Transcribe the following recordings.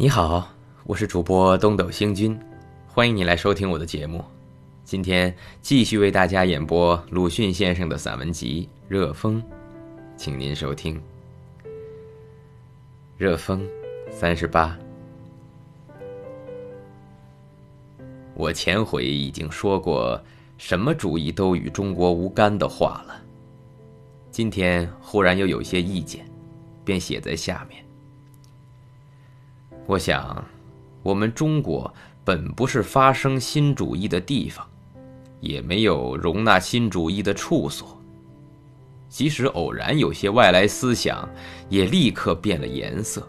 你好，我是主播东斗星君，欢迎你来收听我的节目。今天继续为大家演播鲁迅先生的散文集《热风》，请您收听《热风》三十八。我前回已经说过什么主义都与中国无干的话了，今天忽然又有些意见，便写在下面。我想，我们中国本不是发生新主义的地方，也没有容纳新主义的处所。即使偶然有些外来思想，也立刻变了颜色，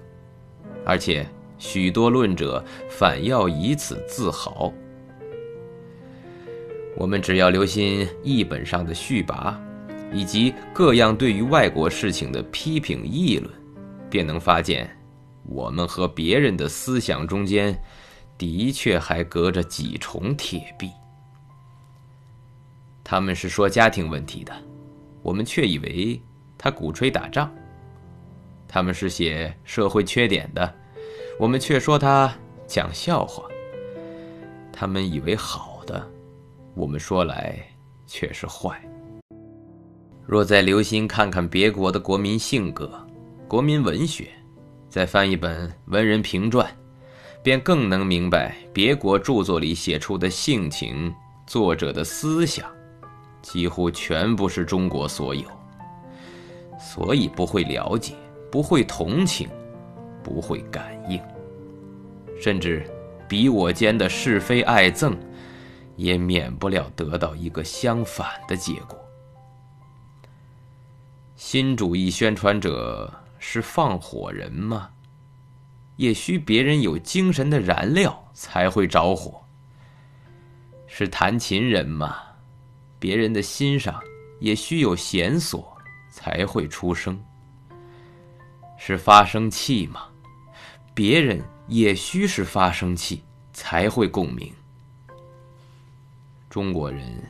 而且许多论者反要以此自豪。我们只要留心译本上的序跋，以及各样对于外国事情的批评议论，便能发现。我们和别人的思想中间，的确还隔着几重铁壁。他们是说家庭问题的，我们却以为他鼓吹打仗；他们是写社会缺点的，我们却说他讲笑话；他们以为好的，我们说来却是坏。若再留心看看别国的国民性格、国民文学，再翻一本文人评传，便更能明白别国著作里写出的性情、作者的思想，几乎全不是中国所有，所以不会了解，不会同情，不会感应，甚至彼我间的是非爱憎，也免不了得到一个相反的结果。新主义宣传者。是放火人吗？也需别人有精神的燃料才会着火。是弹琴人吗？别人的心上也需有弦索才会出声。是发声器吗？别人也需是发声器才会共鸣。中国人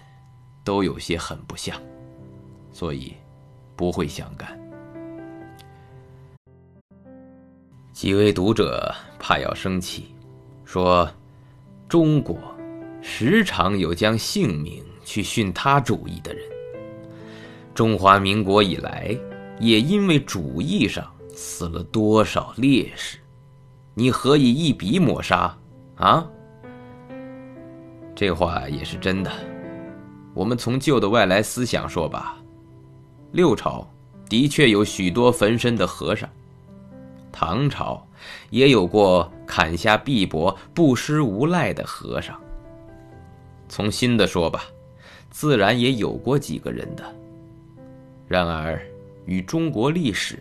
都有些很不像，所以不会相干。几位读者怕要生气，说：“中国时常有将性命去殉他主义的人。中华民国以来，也因为主义上死了多少烈士？你何以一笔抹杀？啊？这话也是真的。我们从旧的外来思想说吧，六朝的确有许多焚身的和尚。”唐朝也有过砍下臂膊不失无赖的和尚。从新的说吧，自然也有过几个人的。然而，与中国历史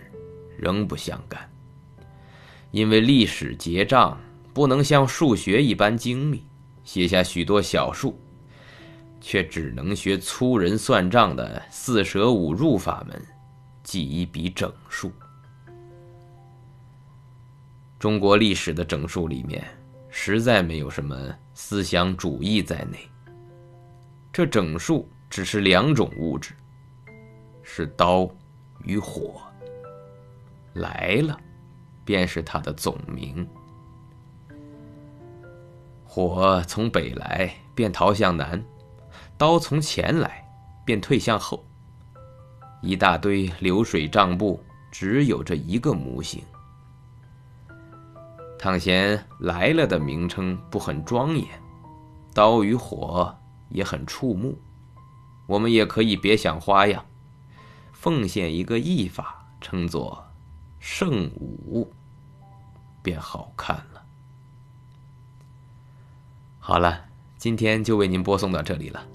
仍不相干，因为历史结账不能像数学一般精密，写下许多小数，却只能学粗人算账的四舍五入法门，记一笔整数。中国历史的整数里面，实在没有什么思想主义在内。这整数只是两种物质，是刀与火。来了，便是它的总名。火从北来，便逃向南；刀从前来，便退向后。一大堆流水账簿，只有这一个模型。汤贤来了的名称不很庄严，刀与火也很触目，我们也可以别想花样，奉献一个译法，称作圣武，便好看了。好了，今天就为您播送到这里了。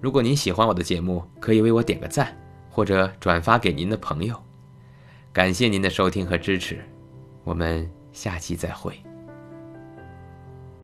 如果您喜欢我的节目，可以为我点个赞，或者转发给您的朋友。感谢您的收听和支持，我们。下期再会。